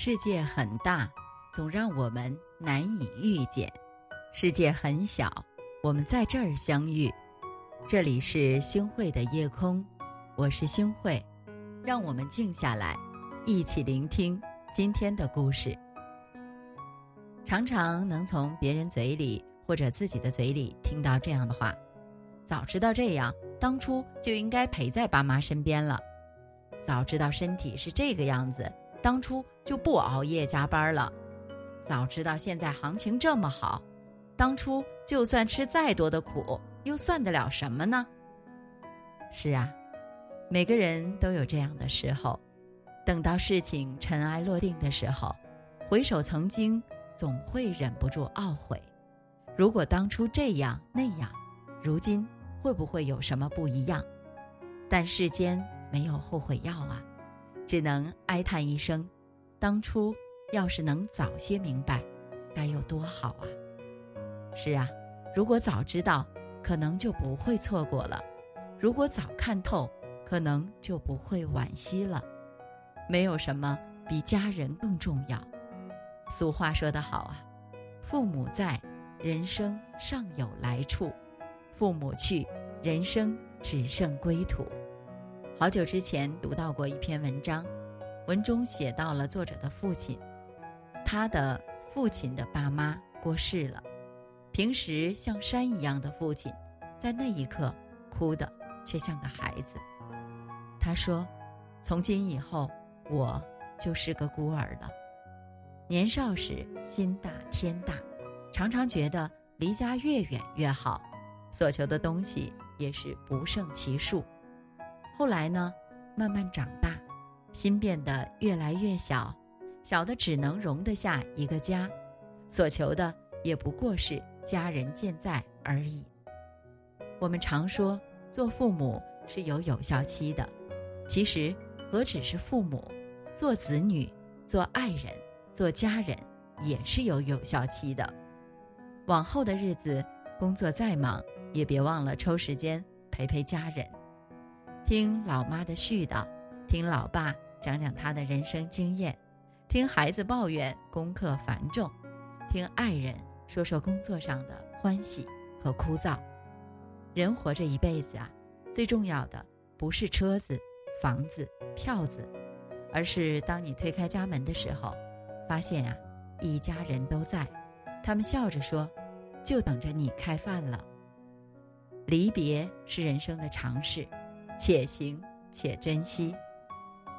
世界很大，总让我们难以遇见；世界很小，我们在这儿相遇。这里是星汇的夜空，我是星汇，让我们静下来，一起聆听今天的故事。常常能从别人嘴里或者自己的嘴里听到这样的话：“早知道这样，当初就应该陪在爸妈身边了；早知道身体是这个样子。”当初就不熬夜加班了，早知道现在行情这么好，当初就算吃再多的苦，又算得了什么呢？是啊，每个人都有这样的时候，等到事情尘埃落定的时候，回首曾经，总会忍不住懊悔：如果当初这样那样，如今会不会有什么不一样？但世间没有后悔药啊。只能哀叹一声：“当初要是能早些明白，该有多好啊！”是啊，如果早知道，可能就不会错过了；如果早看透，可能就不会惋惜了。没有什么比家人更重要。俗话说得好啊：“父母在，人生尚有来处；父母去，人生只剩归途。”好久之前读到过一篇文章，文中写到了作者的父亲，他的父亲的爸妈过世了，平时像山一样的父亲，在那一刻哭的却像个孩子。他说：“从今以后，我就是个孤儿了。年少时心大天大，常常觉得离家越远越好，所求的东西也是不胜其数。”后来呢，慢慢长大，心变得越来越小，小的只能容得下一个家，所求的也不过是家人健在而已。我们常说做父母是有有效期的，其实何止是父母，做子女、做爱人、做家人也是有有效期的。往后的日子，工作再忙，也别忘了抽时间陪陪家人。听老妈的絮叨，听老爸讲讲他的人生经验，听孩子抱怨功课繁重，听爱人说说工作上的欢喜和枯燥。人活着一辈子啊，最重要的不是车子、房子、票子，而是当你推开家门的时候，发现啊，一家人都在，他们笑着说：“就等着你开饭了。”离别是人生的常事。且行且珍惜。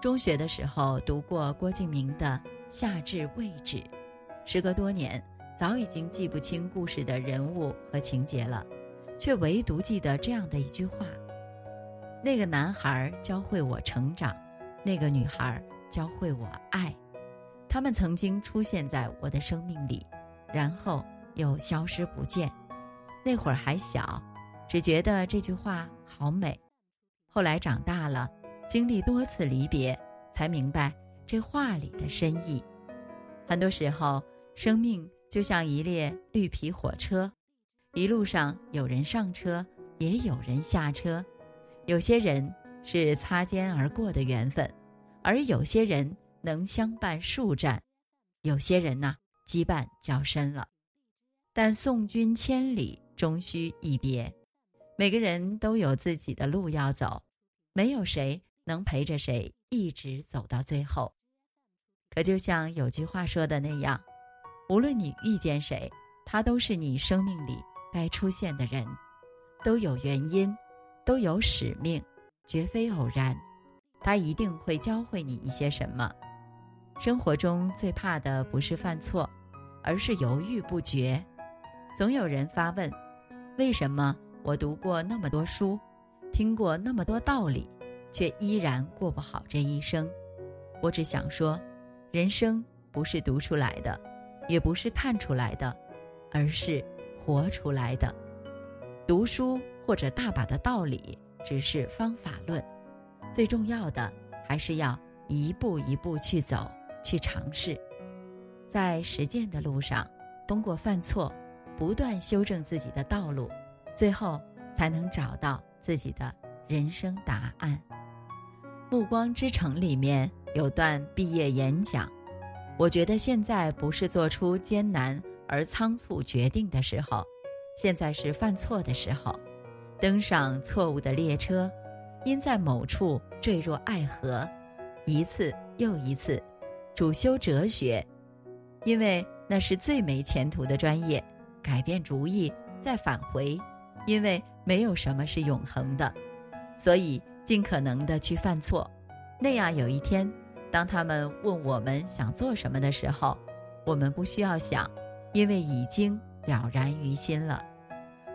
中学的时候读过郭敬明的《夏至未至》，时隔多年，早已经记不清故事的人物和情节了，却唯独记得这样的一句话：“那个男孩教会我成长，那个女孩教会我爱，他们曾经出现在我的生命里，然后又消失不见。那会儿还小，只觉得这句话好美。”后来长大了，经历多次离别，才明白这话里的深意。很多时候，生命就像一列绿皮火车，一路上有人上车，也有人下车。有些人是擦肩而过的缘分，而有些人能相伴数站，有些人呢羁绊较深了。但送君千里，终须一别。每个人都有自己的路要走，没有谁能陪着谁一直走到最后。可就像有句话说的那样，无论你遇见谁，他都是你生命里该出现的人，都有原因，都有使命，绝非偶然。他一定会教会你一些什么。生活中最怕的不是犯错，而是犹豫不决。总有人发问：为什么？我读过那么多书，听过那么多道理，却依然过不好这一生。我只想说，人生不是读出来的，也不是看出来的，而是活出来的。读书或者大把的道理，只是方法论，最重要的还是要一步一步去走，去尝试，在实践的路上，通过犯错，不断修正自己的道路。最后才能找到自己的人生答案。《暮光之城》里面有段毕业演讲，我觉得现在不是做出艰难而仓促决定的时候，现在是犯错的时候，登上错误的列车，因在某处坠入爱河，一次又一次，主修哲学，因为那是最没前途的专业，改变主意再返回，因为没有什么是永恒的，所以尽可能的去犯错，那样有一天。当他们问我们想做什么的时候，我们不需要想，因为已经了然于心了。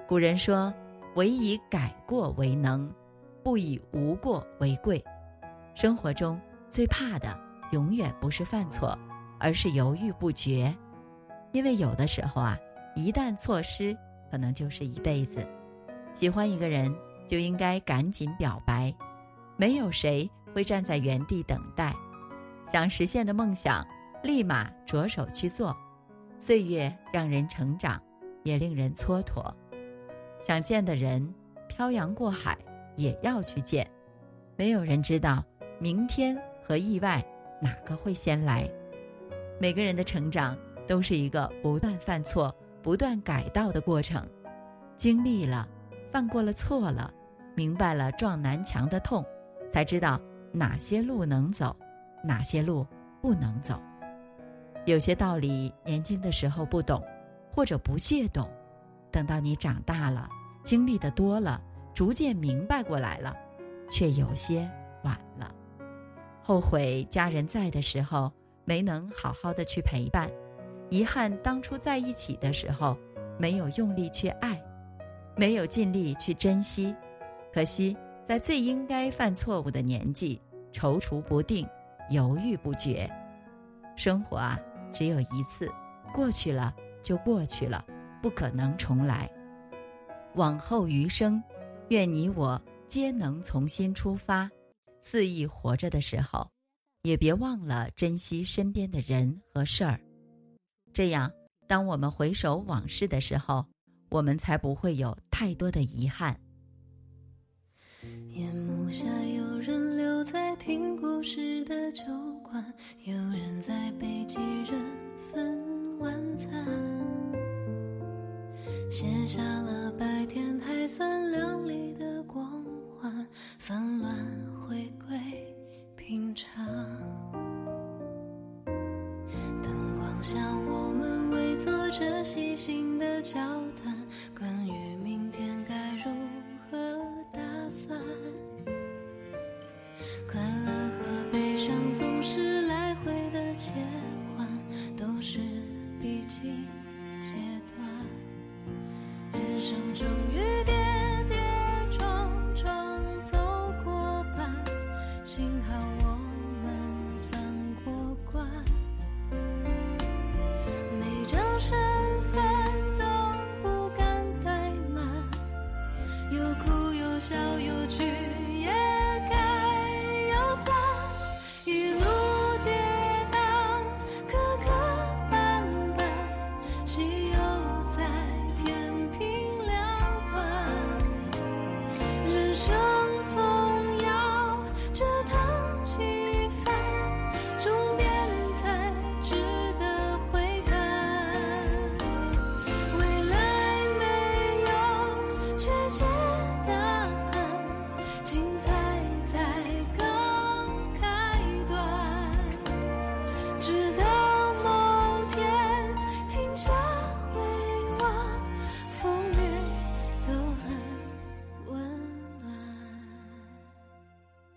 古人说：“唯以改过为能，不以无过为贵。”生活中最怕的永远不是犯错，而是犹豫不决。因为有的时候啊，一旦错失，可能就是一辈子。喜欢一个人，就应该赶紧表白，没有谁会站在原地等待。想实现的梦想，立马着手去做。岁月让人成长，也令人蹉跎。想见的人，漂洋过海也要去见。没有人知道明天和意外哪个会先来。每个人的成长都是一个不断犯错、不断改道的过程。经历了，犯过了错了，明白了撞南墙的痛，才知道哪些路能走。哪些路不能走？有些道理年轻的时候不懂，或者不屑懂，等到你长大了，经历的多了，逐渐明白过来了，却有些晚了。后悔家人在的时候没能好好的去陪伴，遗憾当初在一起的时候没有用力去爱，没有尽力去珍惜，可惜在最应该犯错误的年纪，踌躇不定。犹豫不决，生活啊，只有一次，过去了就过去了，不可能重来。往后余生，愿你我皆能重新出发，肆意活着的时候，也别忘了珍惜身边的人和事儿。这样，当我们回首往事的时候，我们才不会有太多的遗憾。夜幕下，有人留在听故事的酒馆，有人在北极人分晚餐，写下了白天还算亮丽的光环，纷乱回归平常。灯光下，我们围坐着细心的交必经阶段。人生终于跌跌撞撞走过半，幸好我们算过关。每张身份都不敢怠慢，有哭有笑有聚。